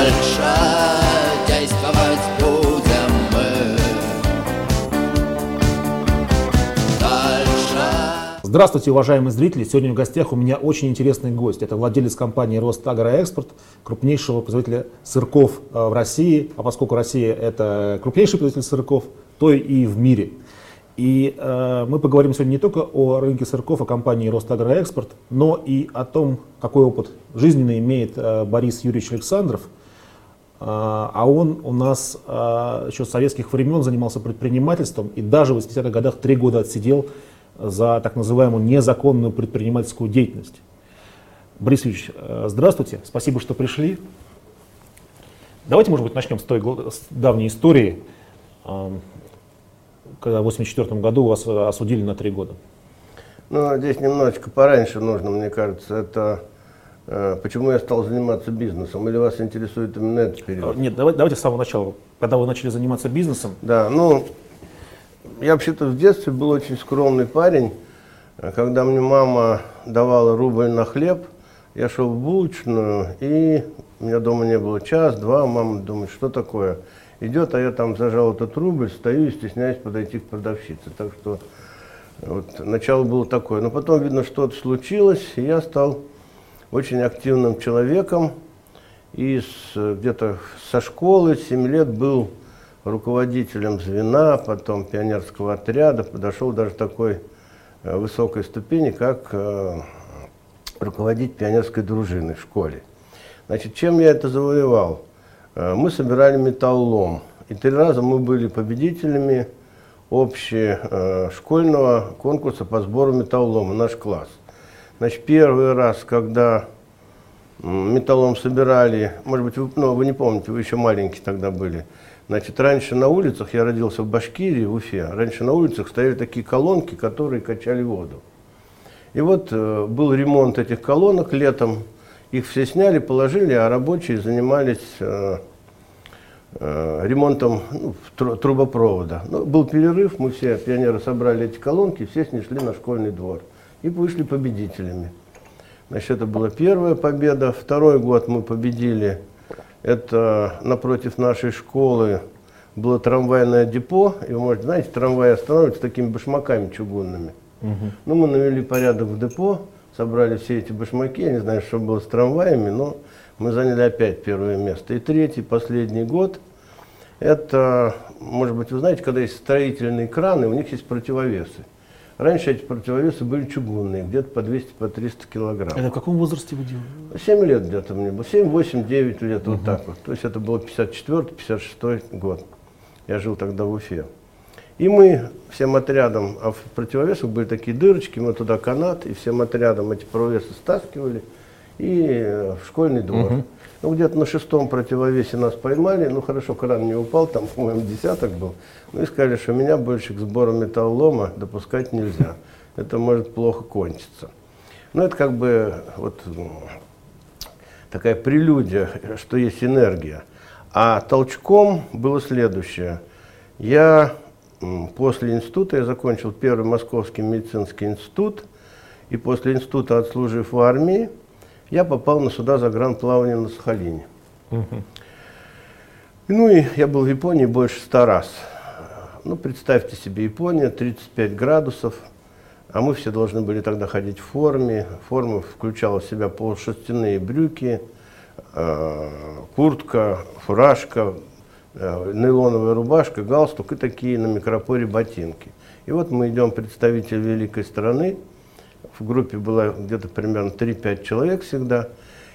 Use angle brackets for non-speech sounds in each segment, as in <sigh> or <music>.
Дальше действовать будем мы. Дальше. Здравствуйте, уважаемые зрители! Сегодня в гостях у меня очень интересный гость. Это владелец компании «Ростагроэкспорт», крупнейшего производителя сырков э, в России. А поскольку Россия – это крупнейший производитель сырков, то и в мире. И э, мы поговорим сегодня не только о рынке сырков, о компании «Ростагроэкспорт», но и о том, какой опыт жизненный имеет э, Борис Юрьевич Александров. Э, а он у нас э, еще с советских времен занимался предпринимательством и даже в 80-х годах три года отсидел за так называемую незаконную предпринимательскую деятельность. Борис Юрьевич, э, здравствуйте, спасибо, что пришли. Давайте, может быть, начнем с той с давней истории, э, когда в 1984 году вас э, осудили на три года. Ну, здесь немножечко пораньше нужно, мне кажется, это почему я стал заниматься бизнесом, или вас интересует именно этот Э, период? Нет, давай- давайте с самого начала. Когда вы начали заниматься бизнесом, Да, ну, я вообще-то в детстве был очень скромный парень. Э, Когда мне мама давала рубль на хлеб, я шел в булочную, и у меня дома не было час-два, мама думает, что такое? Идет, а я там зажал этот рубль, стою и стесняюсь подойти к продавщице. Так что вот, начало было такое. Но потом, видно, что-то случилось, и я стал очень активным человеком. И где-то со школы 7 лет был руководителем звена, потом пионерского отряда, подошел даже такой э, высокой ступени, как э, руководить пионерской дружиной в школе. Значит, чем я это завоевал? Э, Мы собирали металлолом. И три раза мы были победителями общешкольного конкурса по сбору металлолома, наш класс. Значит, первый раз, когда м, металлолом собирали, может быть, вы, ну, вы не помните, вы еще маленькие тогда были. Значит, раньше на улицах, я родился в Башкирии, в Уфе, раньше на улицах стояли такие колонки, которые качали воду. И вот э, был ремонт этих колонок летом, их все сняли, положили, а рабочие занимались э, э, ремонтом ну, тру- трубопровода. Ну, был перерыв, мы все, пионеры, собрали эти колонки, все снесли на школьный двор и вышли победителями. Значит, это была первая победа. Второй год мы победили. Это напротив нашей школы было трамвайное депо. И вы можете, знаете, трамваи останавливаются такими башмаками чугунными. Ну, мы навели порядок в депо, собрали все эти башмаки. Я не знаю, что было с трамваями, но мы заняли опять первое место. И третий, последний год, это, может быть, вы знаете, когда есть строительные краны, у них есть противовесы. Раньше эти противовесы были чугунные, где-то по 200, по 300 килограмм. это в каком возрасте вы делали? 7 лет где-то мне было, 7, 8, 9 лет, вот так вот. То есть это было 54-56 год. Я жил тогда в Уфе. И мы всем отрядом, а в противовесах были такие дырочки, мы туда канат, и всем отрядом эти противовесы стаскивали и э, в школьный двор. Ну, где-то на шестом противовесе нас поймали, ну, хорошо, кран не упал, там, по-моему, десяток был. Ну, и сказали, что меня больше к сбору металлолома допускать нельзя. Это может плохо кончиться. Ну, это как бы вот такая прелюдия, что есть энергия. А толчком было следующее. Я после института, я закончил первый Московский медицинский институт, и после института, отслужив в армии, я попал на суда за гранд-плавание на Сахалине. Ну и я был в Японии больше ста раз. Ну, представьте себе, Япония, 35 градусов, а мы все должны были тогда ходить в форме. Форма включала в себя полушерстяные брюки, э, куртка, фуражка, э, нейлоновая рубашка, галстук и такие на микропоре ботинки. И вот мы идем, представитель великой страны, в группе было где-то примерно 3-5 человек всегда,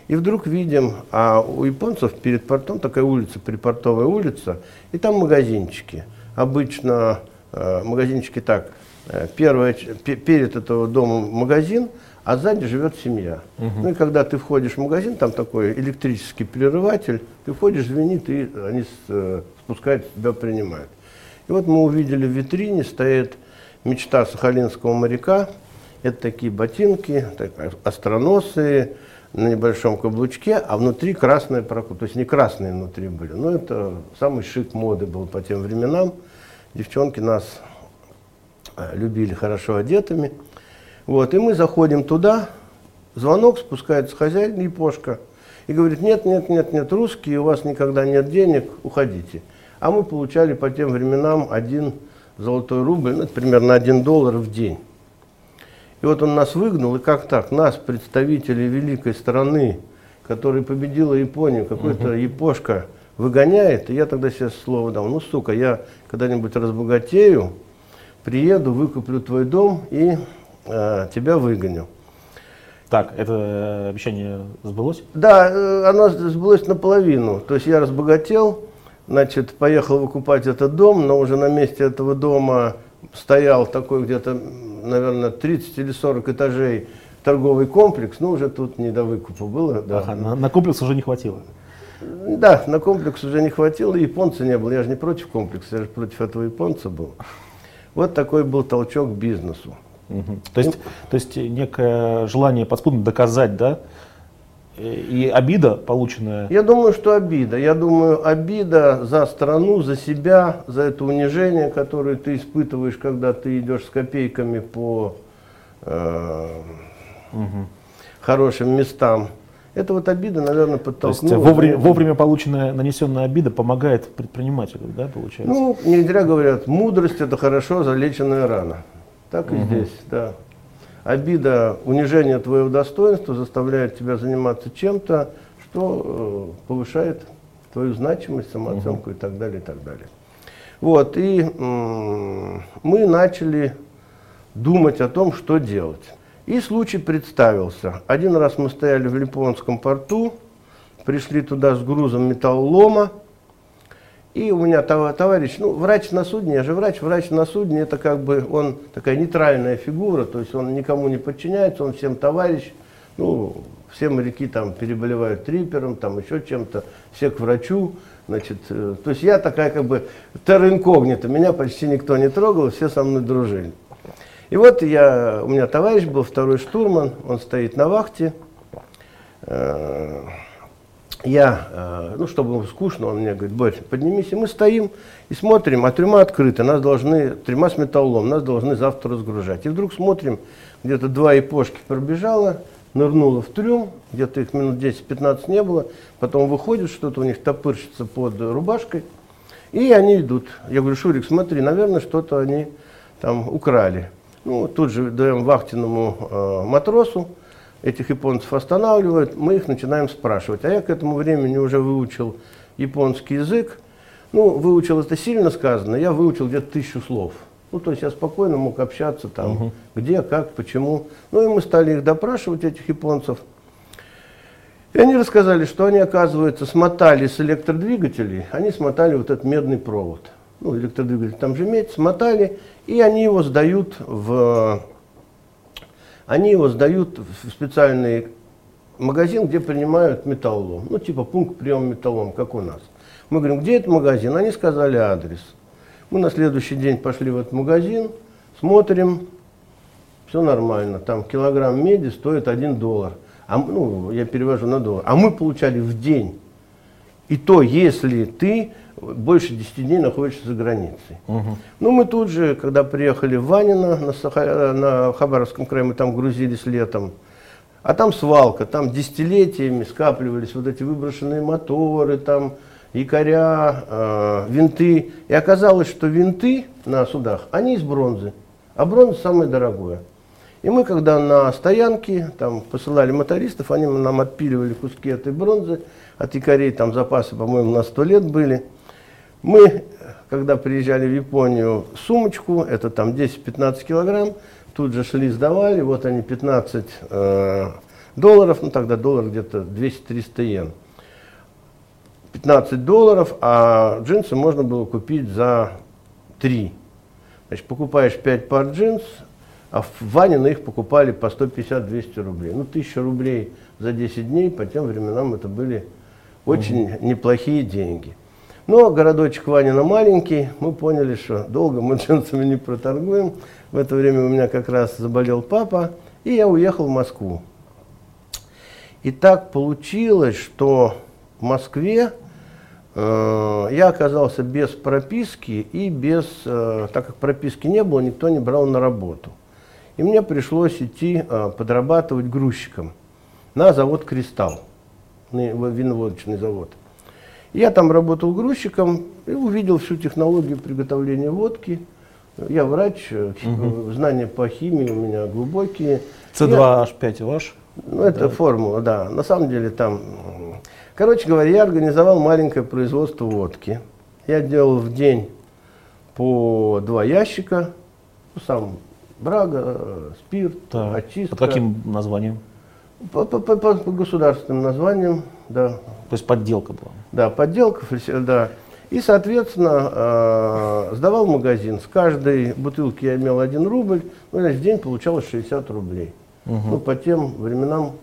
и вдруг видим, а у японцев перед портом такая улица, припортовая улица, и там магазинчики. Обычно э, магазинчики так, э, первое, перед этого домом магазин, а сзади живет семья. Ну и когда ты входишь в магазин, там такой электрический прерыватель, ты входишь, звенит, и они э, спускают, тебя принимают. И вот мы увидели в витрине стоит мечта сахалинского моряка. Это такие ботинки, так, остроносые, на небольшом каблучке, а внутри красная прокур. То есть не красные внутри были. Но это самый шик моды был по тем временам. Девчонки нас э, любили хорошо одетыми. Вот, и мы заходим туда, звонок, спускается хозяин, япошка. И говорит, нет, нет, нет, нет, русские, у вас никогда нет денег, уходите. А мы получали по тем временам один золотой рубль, ну, это примерно один доллар в день. И вот он нас выгнал, и как так? Нас, представителей великой страны, которая победила Японию, какой-то угу. япошка выгоняет, и я тогда сейчас слово дал, ну, сука, я когда-нибудь разбогатею, приеду, выкуплю твой дом и э, тебя выгоню. Так, это обещание сбылось? Да, э, оно сбылось наполовину. То есть я разбогател, значит, поехал выкупать этот дом, но уже на месте этого дома стоял такой где-то, наверное, 30 или 40 этажей торговый комплекс, ну уже тут не до выкупа было. Да. Ага, на, на комплекс уже не хватило. Да, на комплекс уже не хватило, японца не было. Я же не против комплекса, я же против этого японца был. Вот такой был толчок к бизнесу. Угу. То, есть, то есть некое желание подспудно доказать, да? И обида полученная? Я думаю, что обида. Я думаю, обида за страну, за себя, за это унижение, которое ты испытываешь, когда ты идешь с копейками по э, угу. хорошим местам. Это вот обида, наверное, подтолкнула. То есть вовремя, вовремя полученная, нанесенная обида помогает предпринимателю, да, получается? Ну, не зря говорят, мудрость это хорошо залеченная рана. Так и угу. здесь, да. Обида, унижение твоего достоинства заставляет тебя заниматься чем-то, что э, повышает твою значимость, самооценку угу. и так далее, и так далее. Вот, и м- мы начали думать о том, что делать. И случай представился. Один раз мы стояли в Липонском порту, пришли туда с грузом металлолома, и у меня товарищ, ну, врач на судне, я же врач, врач на судне, это как бы, он такая нейтральная фигура, то есть он никому не подчиняется, он всем товарищ, ну, все моряки там переболевают трипером, там еще чем-то, все к врачу, значит, э, то есть я такая как бы терра меня почти никто не трогал, все со мной дружили. И вот я, у меня товарищ был, второй штурман, он стоит на вахте. Э, я, э, ну, чтобы ему скучно, он мне говорит, Борь, поднимись, и мы стоим и смотрим, а трюма открыта, нас должны, трюма с металлом, нас должны завтра разгружать. И вдруг смотрим, где-то два япошки пробежало, нырнуло в трюм, где-то их минут 10-15 не было, потом выходит, что-то у них топырщится под рубашкой, и они идут. Я говорю, Шурик, смотри, наверное, что-то они там украли. Ну, тут же даем вахтенному э, матросу, этих японцев останавливают, мы их начинаем спрашивать. А я к этому времени уже выучил японский язык. Ну, выучил это сильно сказано, я выучил где-то тысячу слов. Ну, то есть я спокойно мог общаться там, угу. где, как, почему. Ну, и мы стали их допрашивать, этих японцев. И они рассказали, что они, оказывается, смотали с электродвигателей, они смотали вот этот медный провод. Ну, электродвигатель там же медь, смотали, и они его сдают в, они его сдают в специальный магазин, где принимают металлолом. Ну, типа пункт приема металлолом, как у нас. Мы говорим, где этот магазин? Они сказали адрес. Мы на следующий день пошли в этот магазин, смотрим, все нормально. Там килограмм меди стоит 1 доллар. А, ну, я перевожу на доллар. А мы получали в день. И то, если ты больше 10 дней находишься за границей. Угу. Ну, мы тут же, когда приехали в Ванино, на, Саха... на Хабаровском крае, мы там грузились летом, а там свалка, там десятилетиями скапливались вот эти выброшенные моторы, там якоря, э, винты. И оказалось, что винты на судах, они из бронзы, а бронза самое дорогое. И мы, когда на стоянке там посылали мотористов, они нам отпиливали куски этой бронзы, от якорей там запасы, по-моему, на сто лет были. Мы, когда приезжали в Японию, сумочку, это там 10-15 килограмм, тут же шли, сдавали, вот они 15 э, долларов, ну тогда доллар где-то 200-300 йен. 15 долларов, а джинсы можно было купить за 3. Значит, покупаешь 5 пар джинс, а в Ване на их покупали по 150-200 рублей. Ну, 1000 рублей за 10 дней, по тем временам это были очень угу. неплохие деньги. Но городочек Ванина маленький, мы поняли, что долго мы <laughs> джинсами не проторгуем. В это время у меня как раз заболел папа, и я уехал в Москву. И так получилось, что в Москве э, я оказался без прописки и без, э, так как прописки не было, никто не брал на работу. И мне пришлось идти э, подрабатывать грузчиком на завод «Кристалл». виноводочный завод. Я там работал грузчиком и увидел всю технологию приготовления водки. Я врач, э, знания по химии у меня глубокие. Я- С2H5 ваш? ну, это формула, да. На самом деле там... Короче говоря, я организовал маленькое производство водки. Я делал в день по два ящика. Ну, сам брага, э, спирт, Так. очистка. Под каким названием? По, по- по- по- государственным названиям, да. То есть подделка была. Да, подделка, да. И, соответственно, э, сдавал магазин. С каждой бутылки я имел 1 рубль, ну, значит, в день получалось 60 рублей. Ну, по тем временам.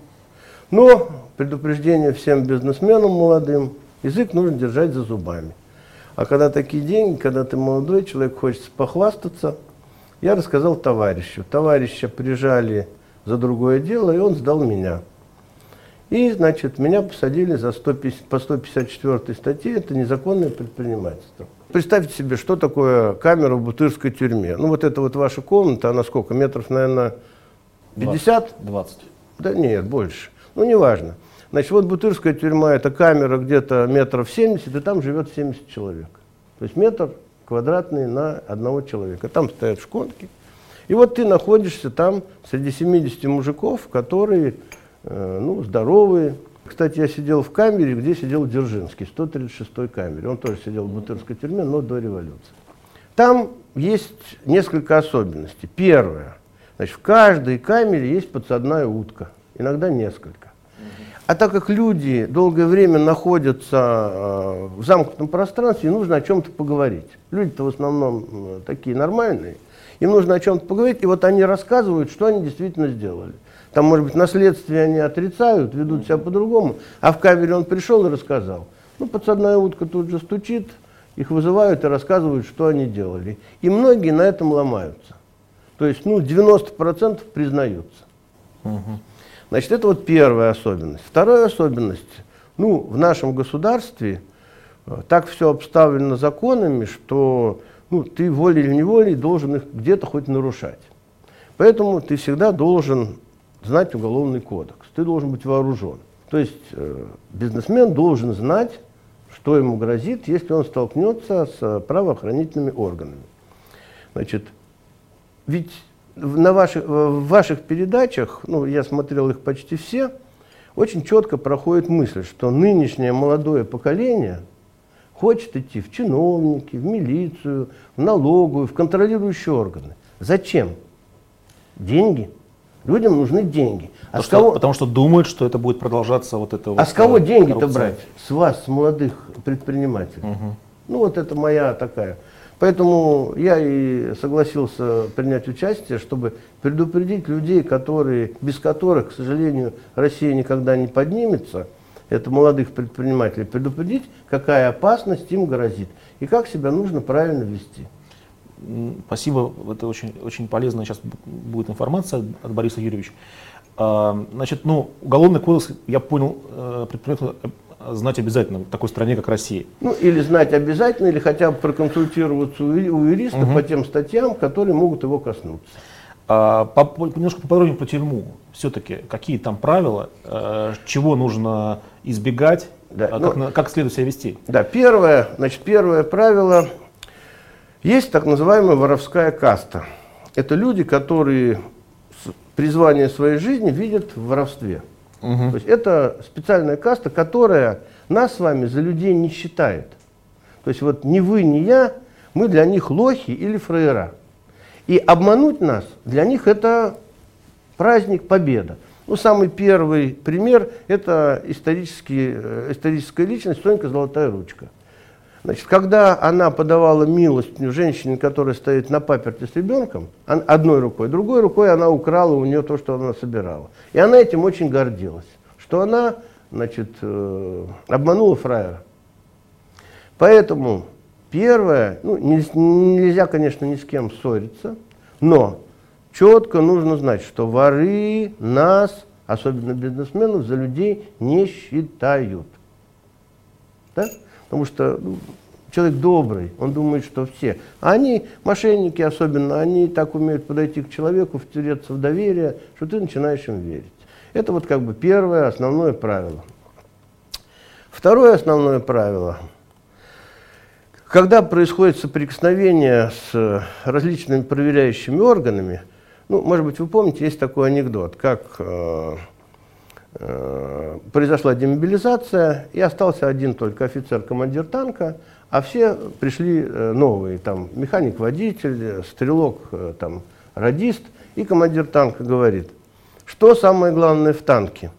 Но предупреждение всем бизнесменам молодым, язык нужно держать за зубами. А когда такие деньги, когда ты молодой, человек хочется похвастаться, я рассказал товарищу. Товарища прижали за другое дело, и он сдал меня. И, значит, меня посадили за 150, по 154 статье, это незаконное предпринимательство. Представьте себе, что такое камера в бутырской тюрьме. Ну, вот это вот ваша комната, она сколько, метров, наверное, 50? 20. Да нет, больше. Ну, неважно. Значит, вот Бутырская тюрьма, это камера где-то метров 70, и там живет 70 человек. То есть метр квадратный на одного человека. Там стоят шконки. И вот ты находишься там среди 70 мужиков, которые, э, ну, здоровые. Кстати, я сидел в камере, где сидел Дзержинский, 136-й камере. Он тоже сидел в Бутырской тюрьме, но до революции. Там есть несколько особенностей. Первое. Значит, в каждой камере есть подсадная утка, иногда несколько. А так как люди долгое время находятся э, в замкнутом пространстве, нужно о чем-то поговорить. Люди-то в основном э, такие нормальные. Им нужно о чем-то поговорить, и вот они рассказывают, что они действительно сделали. Там, может быть, наследствие они отрицают, ведут себя по-другому, а в камере он пришел и рассказал. Ну, подсадная утка тут же стучит, их вызывают и рассказывают, что они делали. И многие на этом ломаются. То есть, ну, 90% признаются. Значит, это вот первая особенность. Вторая особенность, ну, в нашем государстве э, так все обставлено законами, что ну, ты волей или неволей должен их где-то хоть нарушать. Поэтому ты всегда должен знать уголовный кодекс, ты должен быть вооружен. То есть э, бизнесмен должен знать, что ему грозит, если он столкнется с э, правоохранительными органами. Значит, ведь на ваших, в ваших передачах, ну, я смотрел их почти все, очень четко проходит мысль, что нынешнее молодое поколение хочет идти в чиновники, в милицию, в налоговую, в контролирующие органы. Зачем? Деньги. Людям нужны деньги. А Потому с что, кого, потому что думают, что это будет продолжаться вот это а вот, с кого э, деньги-то брать? С вас, с молодых предпринимателей. Ну вот это моя такая. Поэтому я и согласился принять участие, чтобы предупредить людей, которые, без которых, к сожалению, Россия никогда не поднимется, это молодых предпринимателей, предупредить, какая опасность им грозит и как себя нужно правильно вести. Спасибо, это очень, очень полезная сейчас будет информация от Бориса Юрьевича. А, Значит, ну, уголовный кодекс, я понял, э, предпринимателю э, знать обязательно в такой стране, как Россия. Ну, или знать обязательно, или хотя бы проконсультироваться у, юриста по тем статьям, которые могут его коснуться. А, по- немножко поподробнее про тюрьму. Все-таки какие там правила, э, чего нужно избегать, Да, а ну- как, на- как следует себя вести? Да, первое, значит, первое правило. Есть так называемая воровская каста. Это люди, которые призвание своей жизни видят в воровстве. То есть это специальная каста, которая нас с вами за людей не считает. То есть вот ни вы, ни я, мы для них лохи или фраера. И обмануть нас для них это праздник победа. Ну, самый первый пример – это э, историческая личность Сонька Золотая Ручка. Значит, когда она подавала милость женщине, которая стоит на паперте с ребенком, одной рукой, другой рукой она украла у нее то, что она собирала. И она этим очень гордилась, что она значит, э, обманула фраера. Поэтому первое, ну, не- нельзя, конечно, ни с кем ссориться, но четко нужно знать, что воры нас, особенно бизнесменов, за людей не считают. Да? Потому что ну, человек добрый, он думает, что все. А они, мошенники особенно, они так умеют подойти к человеку, втереться в доверие, что ты начинаешь им верить. Это вот как бы первое, основное правило. Второе основное правило. Когда происходит соприкосновение с различными проверяющими органами, ну, может быть, вы помните, есть такой анекдот, как э, э, произошла демобилизация, и остался один только офицер-командир танка, а все пришли э, новые, там, механик-водитель, стрелок, э, там, радист, и командир танка говорит, что самое главное в танке,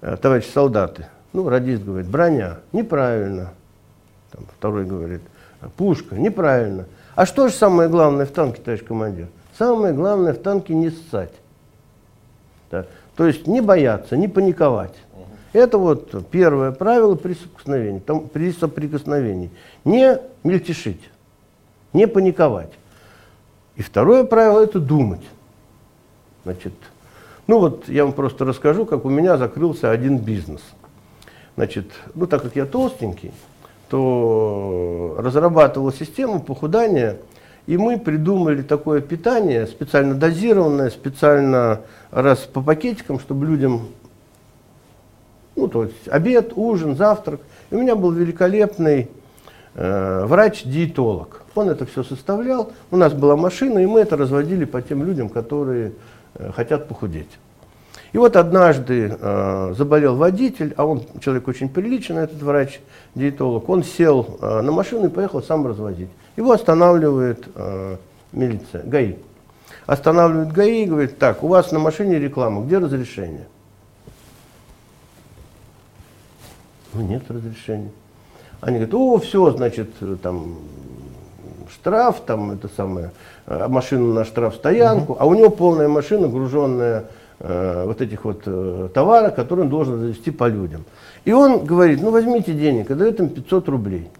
э, товарищи солдаты? Ну, радист говорит, броня, неправильно. Там, второй говорит, пушка, неправильно. А что же самое главное в танке, товарищ командир? Самое главное в танке не ссать. Да. То есть не бояться, не паниковать. Это вот первое правило при соприкосновении. Там, при соприкосновении. Не мельтешить, не паниковать. И второе правило – это думать. Значит, ну вот я вам просто расскажу, как у меня закрылся один бизнес. Значит, ну так как я толстенький, то разрабатывал систему похудания – и мы придумали такое питание, специально дозированное, специально раз по пакетикам, чтобы людям, ну, то есть обед, ужин, завтрак. И у меня был великолепный э, врач-диетолог. Он это все составлял. У нас была машина, и мы это разводили по тем людям, которые э, хотят похудеть. И вот однажды э, заболел водитель, а он человек очень приличный, этот врач-диетолог. Он сел э, на машину и поехал сам развозить. Его останавливает э, милиция, ГАИ. Останавливает ГАИ и говорит, так, у вас на машине реклама, где разрешение? Ну, нет разрешения. Они говорят, о, все, значит, там, штраф, там, это самое, э, машину на штраф стоянку, угу. а у него полная машина, груженная э, вот этих вот э, товара, которые он должен завести по людям. И он говорит, ну возьмите денег и дает им 500 рублей.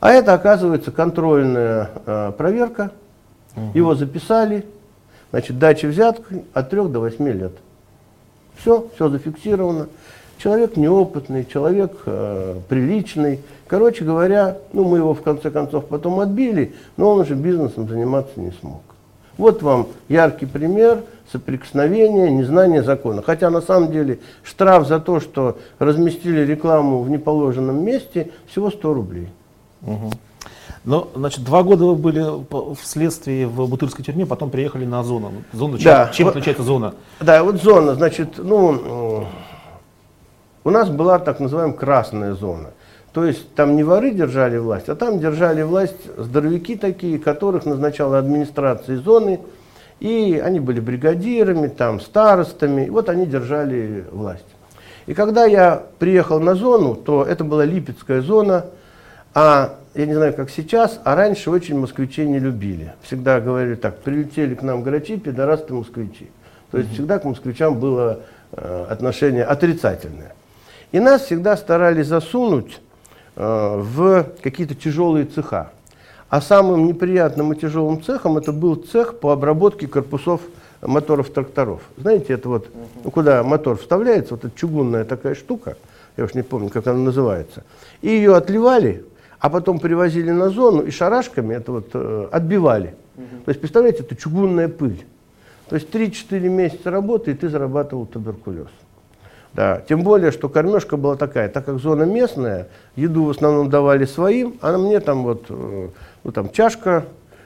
А это, оказывается, контрольная э, проверка. Угу. Его записали. Значит, дача взятки от 3 до 8 лет. Все, все зафиксировано. Человек неопытный, человек э, приличный. Короче говоря, ну, мы его в конце концов потом отбили, но он уже бизнесом заниматься не смог. Вот вам яркий пример соприкосновения, незнания закона. Хотя на самом деле штраф за то, что разместили рекламу в неположенном месте, всего 100 рублей. Угу. Ну, значит, два года вы были в следствии в Бутырской тюрьме, потом приехали на зону. Зона, да, чем, чем вот, отличается зона? Да, вот зона, значит, ну, у нас была так называемая красная зона. То есть там не воры держали власть, а там держали власть здоровяки такие, которых назначала администрация зоны, и они были бригадирами, там, старостами, вот они держали власть. И когда я приехал на зону, то это была Липецкая зона, а я не знаю, как сейчас, а раньше очень москвичей не любили. Всегда говорили так, прилетели к нам грачи, пидорасты москвичи. То есть всегда к москвичам было э, отношение отрицательное. И нас всегда старались засунуть в какие-то тяжелые цеха. А самым неприятным и тяжелым цехом это был цех по обработке корпусов моторов тракторов. Знаете, это вот, ну, куда мотор вставляется, вот эта чугунная такая штука, я уж не помню, как она называется, и ее отливали, а потом привозили на зону и шарашками это вот э, отбивали. Угу. То есть, представляете, это чугунная пыль. То есть 3-4 месяца работы, и ты зарабатывал туберкулез. Да. Тем более, что кормежка была такая, так как зона местная, еду в основном давали своим, а мне там вот, э, ну там чашка,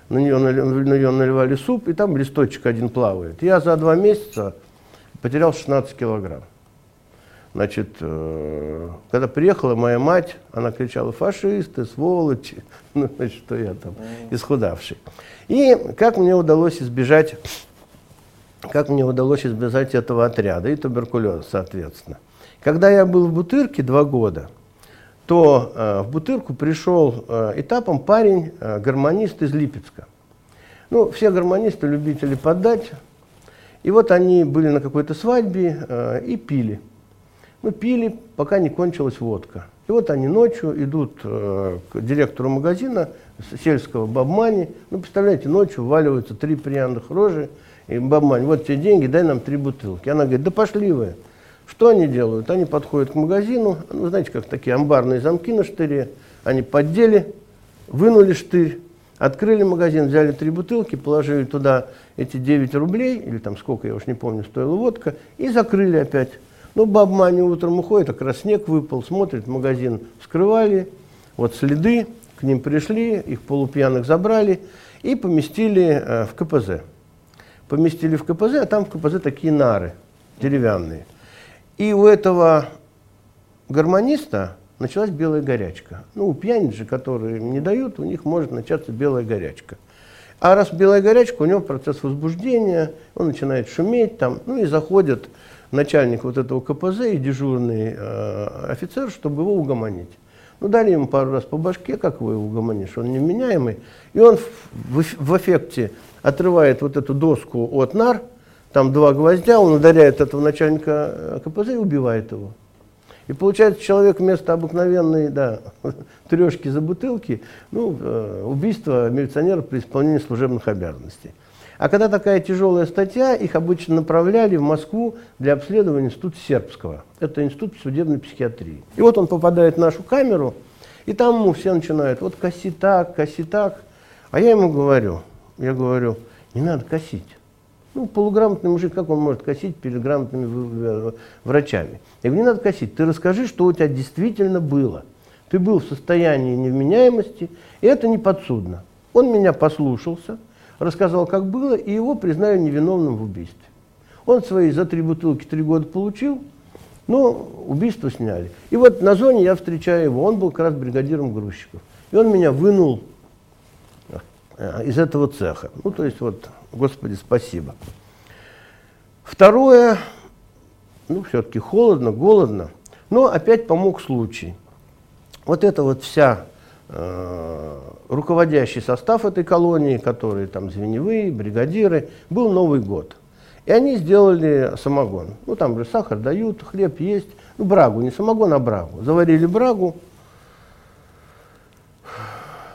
на нее, на нее наливали суп, и там листочек один плавает. Я за два месяца потерял 16 килограмм. Значит, э, когда приехала моя мать, она кричала, фашисты, сволочи, <laughs> ну, значит, что я там, исхудавший. И как мне удалось избежать, как мне удалось избежать этого отряда и туберкулеза, соответственно. Когда я был в Бутырке два года, то э, в Бутырку пришел э, этапом парень, э, гармонист из Липецка. Ну, все гармонисты любители поддать. И вот они были на какой-то свадьбе э, и пили. Мы пили, пока не кончилась водка. И вот они ночью идут э, к директору магазина сельского Бабмани. Ну, представляете, ночью вваливаются три пьяных рожи. И Бабмани, вот тебе деньги, дай нам три бутылки. Она говорит, да пошли вы. Что они делают? Они подходят к магазину, ну, знаете, как такие амбарные замки на штыре. Они поддели, вынули штырь, открыли магазин, взяли три бутылки, положили туда эти 9 рублей, или там сколько, я уж не помню, стоила водка, и закрыли опять. Ну, баба Маня утром уходит, а как раз снег выпал, смотрит, магазин вскрывали, вот следы, к ним пришли, их полупьяных забрали и поместили э, в КПЗ. Поместили в КПЗ, а там в КПЗ такие нары деревянные. И у этого гармониста началась белая горячка. Ну, у пьяниц же, которые не дают, у них может начаться белая горячка. А раз белая горячка, у него процесс возбуждения, он начинает шуметь там, ну и заходит начальник вот этого КПЗ и дежурный э, офицер, чтобы его угомонить. Ну, дали ему пару раз по башке, как его угомонишь, он невменяемый. И он в, в, в эффекте отрывает вот эту доску от нар, там два гвоздя, он ударяет этого начальника КПЗ и убивает его. И получается, человек вместо обыкновенной да, <laughs> трешки за бутылки, ну, э, убийство милиционера при исполнении служебных обязанностей. А когда такая тяжелая статья, их обычно направляли в Москву для обследования Института Сербского. Это Институт судебной психиатрии. И вот он попадает в нашу камеру, и там ему все начинают, вот коси так, коси так. А я ему говорю, я говорю, не надо косить. Ну, полуграмотный мужик, как он может косить перед грамотными врачами? Я говорю, не надо косить, ты расскажи, что у тебя действительно было. Ты был в состоянии невменяемости, и это не подсудно. Он меня послушался, рассказал, как было, и его признали невиновным в убийстве. Он свои за три бутылки три года получил, но убийство сняли. И вот на зоне я встречаю его, он был как раз бригадиром грузчиков. И он меня вынул э, из этого цеха. Ну, то есть вот Господи, спасибо. Второе, ну, все-таки холодно, голодно, но опять помог случай. Вот это вот вся руководящий состав этой колонии, которые там звеневые, бригадиры, был Новый год. И они сделали самогон. Ну, там же сахар дают, хлеб есть. Ну, брагу, не самогон, а брагу. Заварили брагу,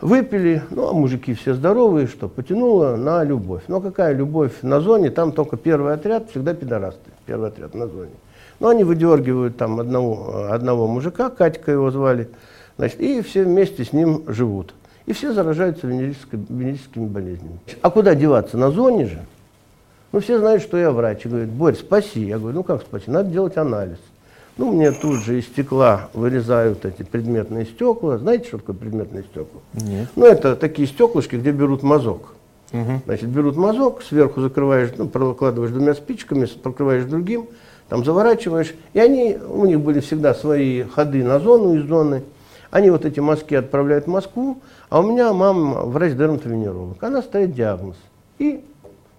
Выпили, ну а мужики все здоровые, что потянуло на любовь. Но какая любовь на зоне, там только первый отряд, всегда пидорасты, первый отряд на зоне. Но они выдергивают там одного, одного мужика, Катька его звали, значит, и все вместе с ним живут. И все заражаются венерическими болезнями. А куда деваться? На зоне же. Ну, все знают, что я врач. И говорят, Борь, спаси. Я говорю, ну как спаси? Надо делать анализ. Ну, мне тут же из стекла вырезают эти предметные стекла. Знаете, что такое предметные стекла? Нет. Ну, это такие стеклышки, где берут мазок. Угу. Значит, берут мазок, сверху закрываешь, ну, прокладываешь двумя спичками, прокрываешь другим, там заворачиваешь. И они, у них были всегда свои ходы на зону из зоны. Они вот эти мазки отправляют в Москву, а у меня мама врач-дерматовенеролог. Она ставит диагноз и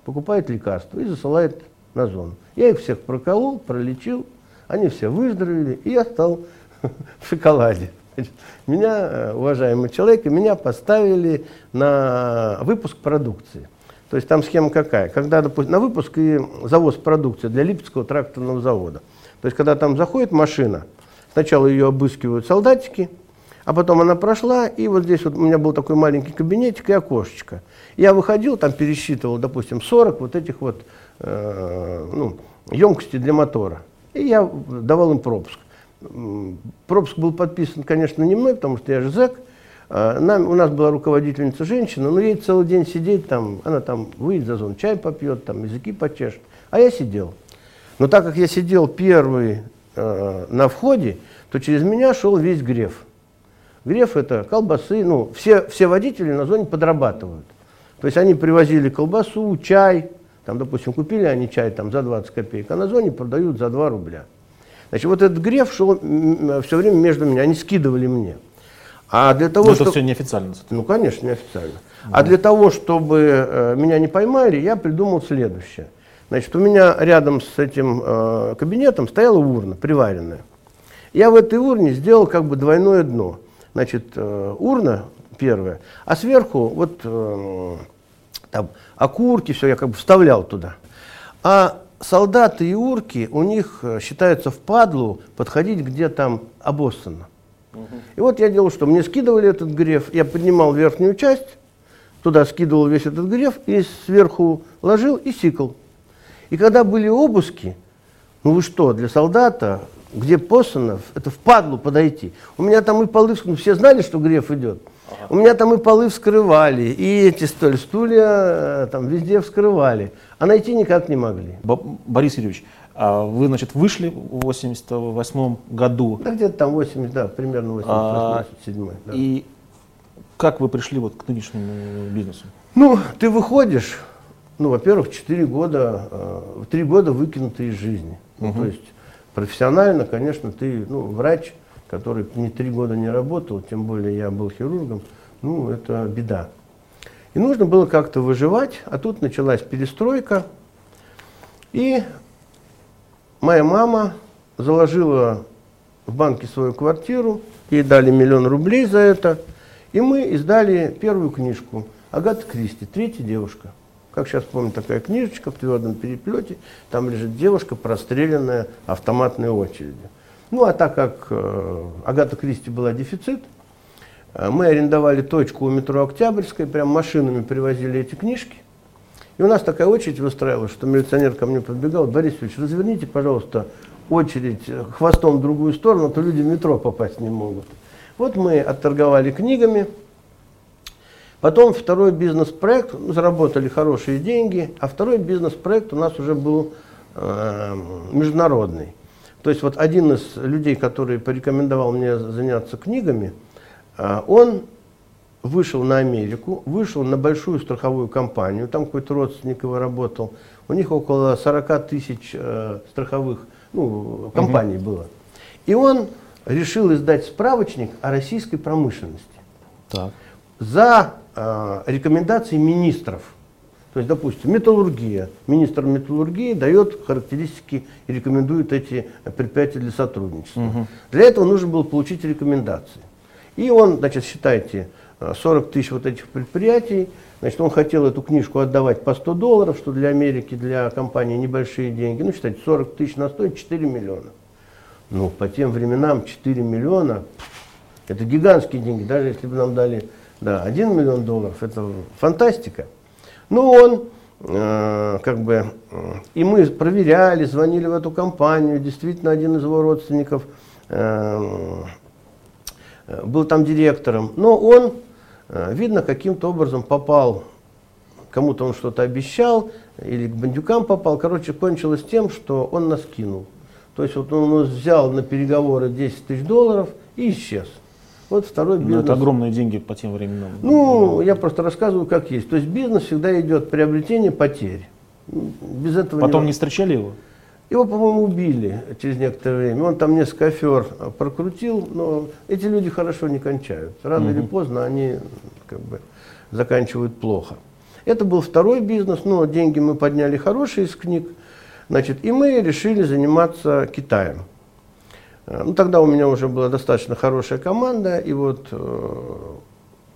покупает лекарства и засылает на зону. Я их всех проколол, пролечил, они все выздоровели, и я стал <laughs> в шоколаде. Меня, э, уважаемый человек, меня поставили на выпуск продукции. То есть там схема какая? Когда, допустим, на выпуск и завоз продукции для Липецкого тракторного завода. То есть когда там заходит машина, сначала ее обыскивают солдатики, а потом она прошла, и вот здесь вот у меня был такой маленький кабинетик и окошечко. Я выходил, там пересчитывал, допустим, 40 вот этих вот э, ну, емкостей для мотора. И я давал им пропуск. Пропуск был подписан, конечно, не мной, потому что я же зэк. А, нам, у нас была руководительница женщина, но ей целый день сидеть там, она там выйдет за зону, чай попьет, там языки почешет. А я сидел. Но так как я сидел первый э, на входе, то через меня шел весь Греф. Греф это колбасы, ну, все, все водители на зоне подрабатывают. То есть они привозили колбасу, чай, там, допустим, купили они чай там, за 20 копеек, а на зоне продают за 2 рубля. Значит, вот этот греф шел все время между меня, они скидывали мне. А для того, Но чтобы... это все неофициально. Ну, конечно, неофициально. Mm. А для того, чтобы э, меня не поймали, я придумал следующее. Значит, у меня рядом с этим э, кабинетом стояла урна, приваренная. Я в этой урне сделал как бы двойное дно. Значит, э, урна первая, а сверху вот э, там окурки, все я как бы вставлял туда. А солдаты и урки, у них э, считается впадлу подходить, где там обоссано. И вот я делал что? Мне скидывали этот греф, я поднимал верхнюю часть, туда скидывал весь этот греф и сверху ложил и сикал. И когда были обыски, ну вы что, для солдата, где посано, это впадлу подойти. У меня там и полы, ну, все знали, что греф идет. У меня там и полы вскрывали, и эти столь, стулья э, там везде вскрывали, а найти никак не могли. Борис Юрьевич, А вы, значит, вышли в 88 году. Да где-то там 80, да, примерно 88 да. И как вы пришли вот к нынешнему бизнесу? Ну, ты выходишь, ну, во-первых, 4 года, э, 3 года выкинуты из жизни. Ну, то есть профессионально, конечно, ты, ну, врач, который не 3 года не работал, тем более я был хирургом, ну, это беда. И нужно было как-то выживать, а тут началась перестройка, и моя мама заложила в банке свою квартиру, ей дали миллион рублей за это, и мы издали первую книжку «Агата Кристи. Третья девушка». Как сейчас помню, такая книжечка в твердом переплете, там лежит девушка, простреленная автоматной очередью. Ну, а так как э, Агата Кристи была дефицит, э, мы арендовали точку у метро Октябрьской, прям машинами привозили эти книжки. И у нас такая очередь выстраивалась, что милиционер ко мне подбегал, Борис Ильич, разверните, пожалуйста, очередь э, хвостом в другую сторону, а то люди в метро попасть не могут. Вот мы отторговали книгами. Потом второй бизнес-проект, ну, заработали хорошие деньги, а второй бизнес-проект у нас уже был э, международный. То есть вот один из людей, который порекомендовал мне заняться книгами, э, он вышел на Америку, вышел на большую страховую компанию, там какой-то родственник его работал, у них около 40 тысяч э, страховых ну, компаний угу. было. И он решил издать справочник о российской промышленности. Так. За э, рекомендации министров. То есть, допустим, металлургия. Министр металлургии дает характеристики и рекомендует эти предприятия для сотрудничества. Угу. Для этого нужно было получить рекомендации. И он, значит, считайте, 40 тысяч вот этих предприятий. Значит, он хотел эту книжку отдавать по 100 долларов, что для Америки, для компании небольшие деньги. Ну, считайте, 40 тысяч на 100 – 4 миллиона. Ну, по тем временам 4 миллиона – это гигантские деньги. Даже если бы нам дали да, 1 миллион долларов, это фантастика. Ну, он э, как бы, э, и мы проверяли, звонили в эту компанию, действительно один из его родственников э, э был там директором, но он, э, видно, каким-то образом попал, кому-то он что-то обещал, или к бандюкам попал, короче, кончилось тем, что он нас кинул. То есть вот он взял на переговоры 10 тысяч долларов и исчез. Вот второй бизнес. Но это огромные деньги по тем временам. Ну, я просто рассказываю, как есть. То есть бизнес всегда идет приобретение потерь. Без этого Потом не, не встречали его? Его, по-моему, убили через некоторое время. Он там несколько афер прокрутил, но эти люди хорошо не кончают. Рано угу. или поздно они как бы заканчивают плохо. Это был второй бизнес, но деньги мы подняли хорошие из книг. Значит, и мы решили заниматься Китаем. Э, ну, тогда у меня уже была достаточно хорошая команда, и вот э,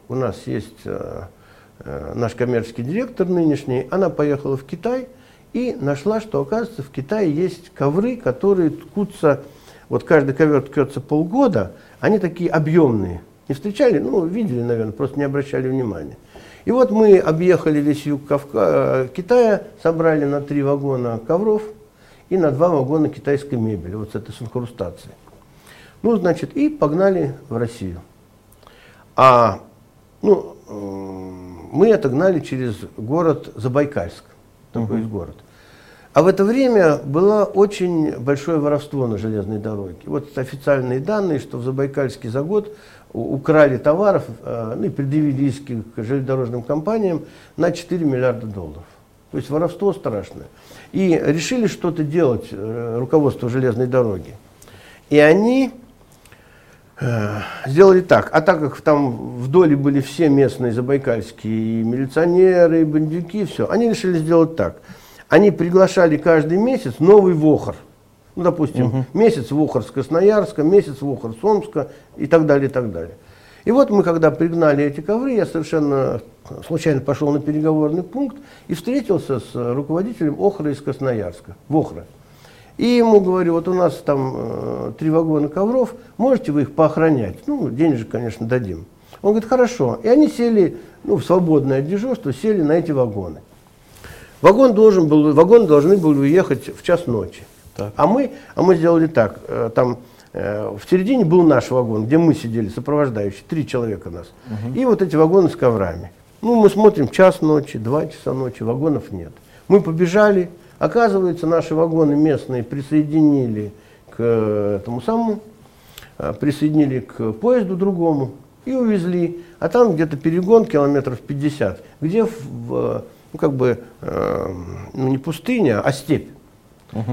у нас есть э, наш коммерческий директор нынешний, она поехала в Китай и нашла, что, оказывается, в Китае есть ковры, которые ткутся, вот каждый ковер ткется полгода, они такие объемные. Не встречали? Ну, видели, наверное, просто не обращали внимания. И вот мы объехали весь юг Кавка... Китая, собрали на три вагона ковров и на два вагона китайской мебели, вот с этой с. Ну, значит, и погнали в Россию. А, ну, мы отогнали через город Забайкальск, такой угу. город. А в это время было очень большое воровство на железной дороге. Вот официальные данные, что в Забайкальске за год украли товаров, э, ну и предъявили иски к железнодорожным компаниям на 4 миллиарда долларов. То есть воровство страшное. И решили что-то делать э, руководство железной дороги. И они э, сделали так. А так как там в доле были все местные забайкальские и милиционеры, и бандюки, все, они решили сделать так. Они приглашали каждый месяц новый вохр. Ну, допустим, угу. месяц в Охар с Красноярска, месяц в Охар с Омска и так далее, и так далее. И вот мы, когда пригнали эти ковры, я совершенно случайно пошел на переговорный пункт и встретился с руководителем Охры из Красноярска, в Охра. И ему говорю, вот у нас там э, три вагона ковров, можете вы их поохранять? Ну, денежек, конечно, дадим. Он говорит, хорошо. И они сели, ну, в свободное дежурство, сели на эти вагоны. Вагон должен был, вагоны должны были уехать в час ночи. Так. А, мы, а мы сделали так, э, там э, в середине был наш вагон, где мы сидели, сопровождающие, три человека нас. Угу. И вот эти вагоны с коврами. Ну, мы смотрим, час ночи, два часа ночи, вагонов нет. Мы побежали, Оказывается, наши вагоны местные присоединили к э, этому самому, э, присоединили к поезду другому и увезли. А там где-то перегон километров 50, где в, ну, как бы, э, ну, не пустыня, а степь.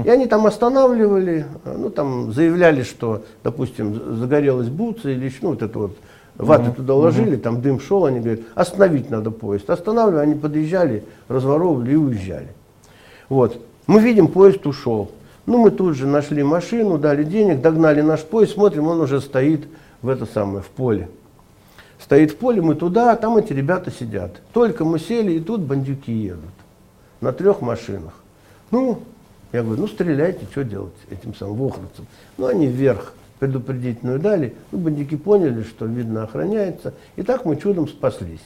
И они там останавливали, э, ну там заявляли, что, допустим, загорелась бутса или ну, вот это вот ваты uh туда ложили, uh там дым шел, они говорят, остановить надо поезд. Останавливали, они подъезжали, разворовывали и уезжали. Вот. Мы видим, поезд ушел. Ну, мы тут же нашли машину, дали денег, догнали наш поезд, смотрим, он уже стоит в это самое, в поле. Стоит в поле, мы туда, а там эти ребята сидят. Только мы сели, и тут бандюки едут. На трех машинах. Ну, я говорю, ну стреляйте, что делать этим самым вохровцам. Ну, они вверх предупредительную дали. Ну, бандюки поняли, что, видно, охраняется. И так мы чудом спаслись.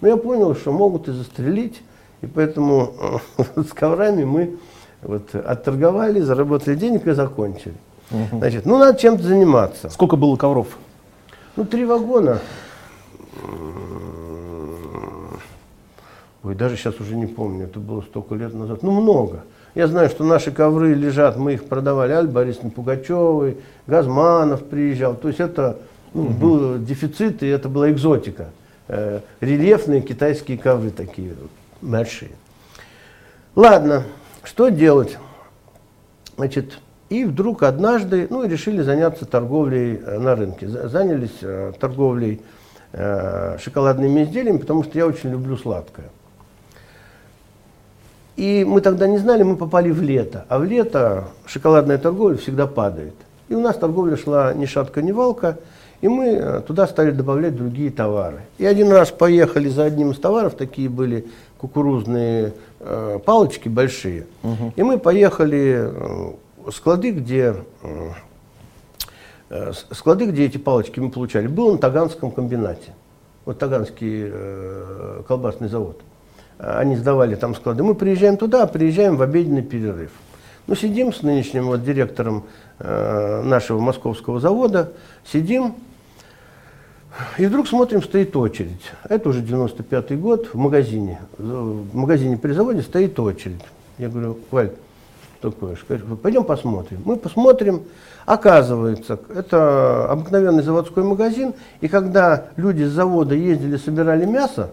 Но я понял, что могут и застрелить. И поэтому <laughs> с коврами мы вот, отторговали, заработали денег и закончили. Угу. Значит, ну, надо чем-то заниматься. Сколько было ковров? Ну, три вагона. Ой, даже сейчас уже не помню, это было столько лет назад. Ну, много. Я знаю, что наши ковры лежат, мы их продавали, Аль Борисовна Пугачевой, Газманов приезжал. То есть это ну, угу. был дефицит, и это была экзотика. Э, рельефные китайские ковры такие большие. Ладно, что делать? Значит, и вдруг однажды ну, решили заняться торговлей э, на рынке. Занялись э, торговлей э, шоколадными изделиями, потому что я очень люблю сладкое. И мы тогда не знали, мы попали в лето. А в лето шоколадная торговля всегда падает. И у нас торговля шла ни шатка, ни валка. И мы э, туда стали добавлять другие товары. И один раз поехали за одним из товаров, такие были кукурузные э, палочки большие. Угу. И мы поехали э, склады, где э, э, склады, где эти палочки мы получали, был на Таганском комбинате. Вот Таганский э, колбасный завод. Они сдавали там склады. Мы приезжаем туда, приезжаем в обеденный перерыв. Ну, сидим с нынешним вот директором э, нашего московского завода, сидим, и вдруг смотрим, стоит очередь. Это уже 95-й год, в магазине. В магазине при заводе стоит очередь. Я говорю, Валь, что такое? Пойдем посмотрим. Мы посмотрим. Оказывается, это обыкновенный заводской магазин, и когда люди с завода ездили, собирали мясо,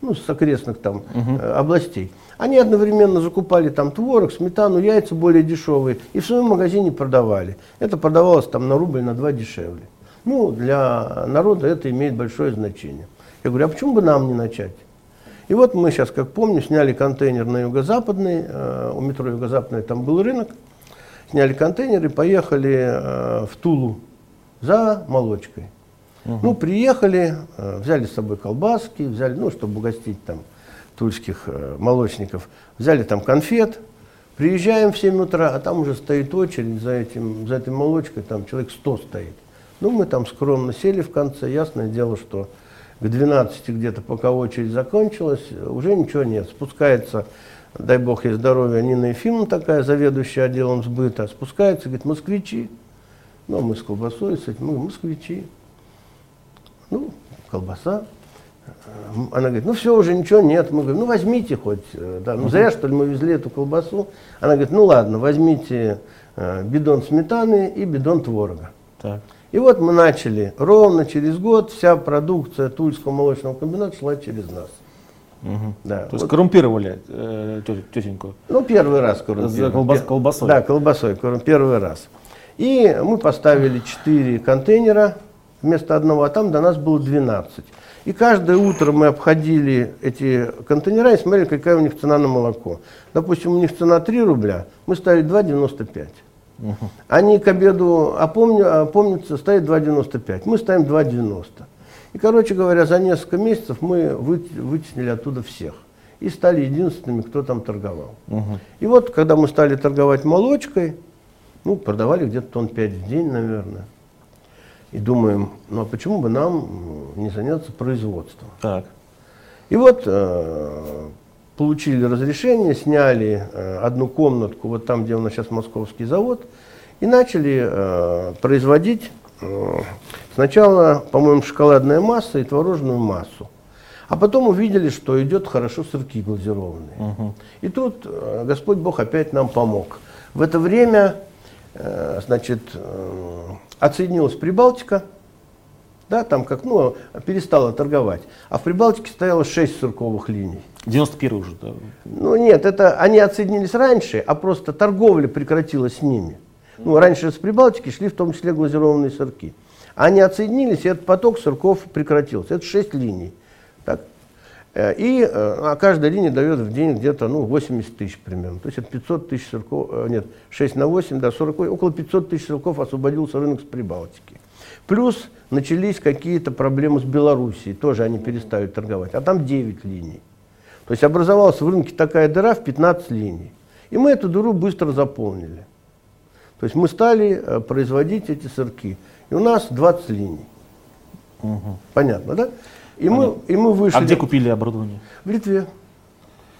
ну, с окрестных там угу. областей. Они одновременно закупали там творог, сметану, яйца более дешевые и в своем магазине продавали. Это продавалось там на рубль, на два дешевле. Ну, для народа это имеет большое значение. Я говорю, а почему бы нам не начать? И вот мы сейчас, как помню, сняли контейнер на юго-западный, э, у метро юго-западный там был рынок, сняли контейнер и поехали э, в Тулу за молочкой. Угу. Ну, приехали, э, взяли с собой колбаски, взяли, ну, чтобы угостить там тульских э, молочников, взяли там конфет, приезжаем в 7 утра, а там уже стоит очередь за, этим, за этой молочкой, там человек 100 стоит. Ну, мы там скромно сели в конце, ясное дело, что к 12 где-то, пока очередь закончилась, уже ничего нет. Спускается, дай бог ей здоровья, Нина Ефимовна такая, заведующая отделом сбыта, спускается, говорит, москвичи. Ну, мы с колбасой, с этим, мы москвичи. Ну, колбаса. Она говорит, ну все, уже ничего нет. Мы говорим, ну возьмите хоть. Э, да, ну зря, что ли, мы везли эту колбасу. Она говорит, ну ладно, возьмите э, бидон сметаны и бидон творога. Так. И вот мы начали. Ровно через год вся продукция Тульского молочного комбината шла через нас. Угу. Да. То вот. есть коррумпировали э, тетеньку? Ну, первый раз коррумпировали. Колбас, колбасой? Да, колбасой, первый раз. И мы поставили четыре контейнера вместо одного, а там до нас было 12. И каждое утро мы обходили эти контейнера и смотрели, какая у них цена на молоко. Допустим, у них цена 3 рубля, мы ставили 2,95. Угу. Они к обеду опомню, опомнятся, ставят 2,95. Мы ставим 2,90. И, короче говоря, за несколько месяцев мы вытеснили оттуда всех. И стали единственными, кто там торговал. Угу. И вот, когда мы стали торговать молочкой, ну, продавали где-то тонн 5 в день, наверное и думаем, ну а почему бы нам не заняться производством? Так. И вот э, получили разрешение, сняли э, одну комнатку вот там, где у нас сейчас московский завод, и начали э, производить э, сначала, по-моему, шоколадная масса и творожную массу. А потом увидели, что идет хорошо сырки глазированные. Мгм. И тут Господь Бог опять нам помог. В это время, значит, отсоединилась Прибалтика, да, там как, ну, перестала торговать. А в Прибалтике стояло 6 сырковых линий. 91 уже, да. Ну нет, это они отсоединились раньше, а просто торговля прекратилась с ними. Ну, раньше с Прибалтики шли в том числе глазированные сырки. Они отсоединились, и этот поток сырков прекратился. Это 6 линий. Так? Э, И э, а каждая линия дает в день где-то ну, 80 тысяч примерно. То есть это 500 тысяч сырков, э, нет, 6 на 8, да, 40, около 500 тысяч сырков освободился рынок с Прибалтики. Плюс начались какие-то проблемы с Белоруссией, тоже они перестали торговать, а там 9 линий. То есть образовалась в рынке такая дыра в 15 линий. И мы эту дыру быстро заполнили. То есть мы стали э, производить эти сырки. И у нас 20 линий. Понятно, да? И мы, и мы вышли А где купили оборудование? в Литве.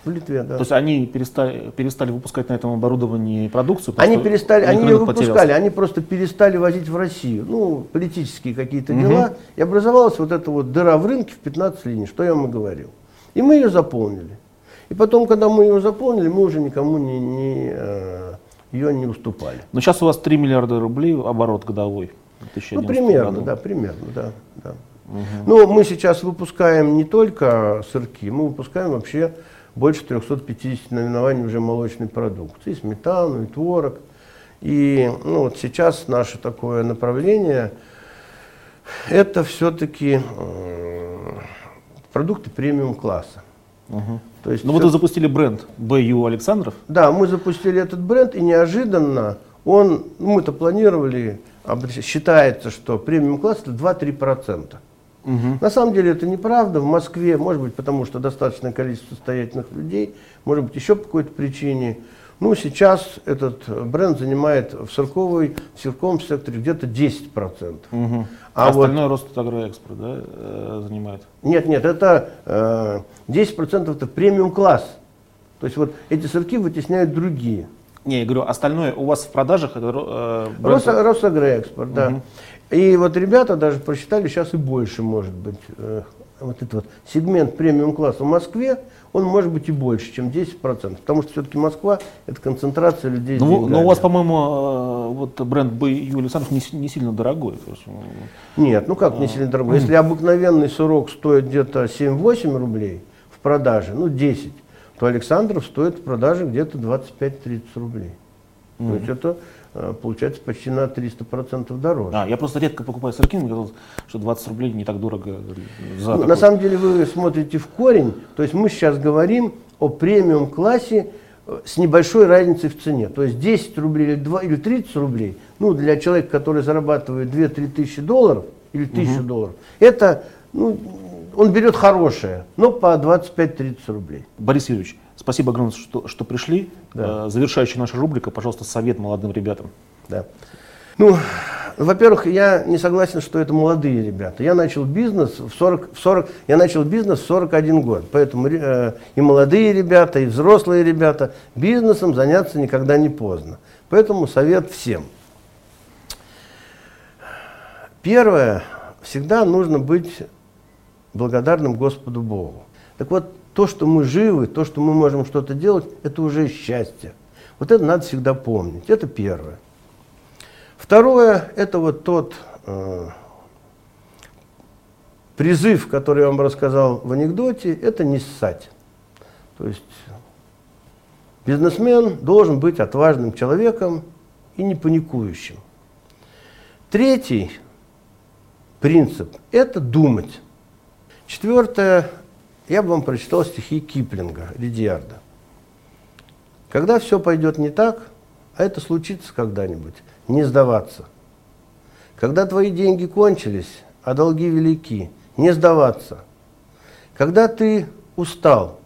В Литве, да. То есть они перестали, перестали выпускать на этом оборудовании продукцию? Они перестали, они ее выпускали, потерялся. они просто перестали возить в Россию. Ну, политические какие-то дела. И образовалась вот эта вот дыра в рынке в 15 линий, что я вам и говорил. И мы ее заполнили. И потом, когда мы ее заполнили, мы уже никому не, не, э, ее не уступали. Но сейчас у вас 3 миллиарда рублей оборот годовой. Ну, 2011 примерно, году. да, примерно, да. да. Но мы сейчас выпускаем не только сырки, мы выпускаем вообще больше 350 наименований уже молочной продукции, и сметану, и творог. И ну, вот сейчас наше такое направление, это все-таки продукты премиум класса. Мгм. То есть Ну вот всё- вы запустили бренд БЮ Александров. да, мы запустили этот бренд, и неожиданно он, ну, мы-то планировали, а считается, что премиум класс это 2-3%. На самом деле это неправда. В Москве, может быть, потому что достаточное количество состоятельных людей, может быть, еще по какой-то причине. Ну, сейчас этот бренд занимает в сырковой, в сырковом секторе где-то 10%. Мгм. А А вот- остальное Ростагроэкспорт да, э, занимает. Нет, нет, это э, 10% это премиум класс. То есть вот эти сырки вытесняют другие. Не, я говорю, остальное у вас в продажах это э, бренд- Рос- Росагроэкспорт, да. И вот ребята даже просчитали, сейчас и больше может быть. э, вот этот вот сегмент премиум класса в Москве, он может быть и больше, чем 10%. Потому что все-таки Москва это концентрация людей. Ну, но у вас, по-моему, э, вот бренд БЮ Александров не, не сильно дорогой. Э, Нет, ну как не сильно дорогой. Если обыкновенный сырок стоит где-то 7-8 рублей в продаже, ну 10, то Александров стоит в продаже где-то 25-30 рублей. То есть это получается почти на 300% дороже. А, я просто редко покупаю сырки, мне казалось, что 20 рублей не так дорого за Ну, такой- на самом деле вы смотрите в корень, то есть мы сейчас говорим о премиум классе э, с небольшой разницей в цене. То есть 10 рублей или, 2, или 30 рублей, ну для человека, который зарабатывает 2-3 тысячи долларов или 1000 долларов, это, ну, он берет хорошее, но по 25-30 рублей. Борис Юрьевич, спасибо огромное, что, что пришли. Да. Э, Завершающая наша рубрика, пожалуйста, совет молодым ребятам. Да. Ну, во-первых, я не согласен, что это молодые ребята. Я начал бизнес в 40, в 40 я начал бизнес в 41 год, поэтому э, и молодые ребята, и взрослые ребята бизнесом заняться никогда не поздно. Поэтому совет всем. Первое, всегда нужно быть благодарным Господу Богу. Так вот, то, что мы живы, то, что мы можем что-то делать, это уже счастье. Вот это надо всегда помнить. Это первое. Второе, это вот тот э, призыв, который я вам рассказал в анекдоте, это не ссать. То есть бизнесмен должен быть отважным человеком и не паникующим. Третий принцип – это думать. Четвертое, я бы вам прочитал стихи Киплинга, Ридиарда. Когда все пойдет не так, а это случится когда-нибудь, не сдаваться. Когда твои деньги кончились, а долги велики, не сдаваться. Когда ты устал,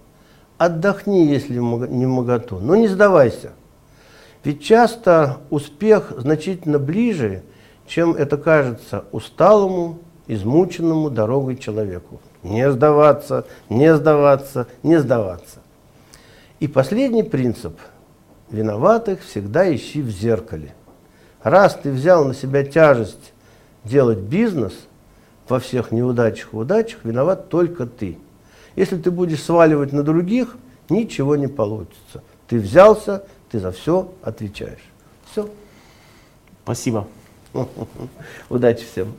отдохни, если не моготу, но не сдавайся. Ведь часто успех значительно ближе, чем это кажется усталому, измученному дорогой человеку. Не сдаваться, не сдаваться, не сдаваться. И последний принцип. Виноватых всегда ищи в зеркале. Раз ты взял на себя тяжесть делать бизнес, во всех неудачах и удачах виноват только ты. Если ты будешь сваливать на других, ничего не получится. Ты взялся, ты за все отвечаешь. Все. Спасибо. <laughs> Удачи всем.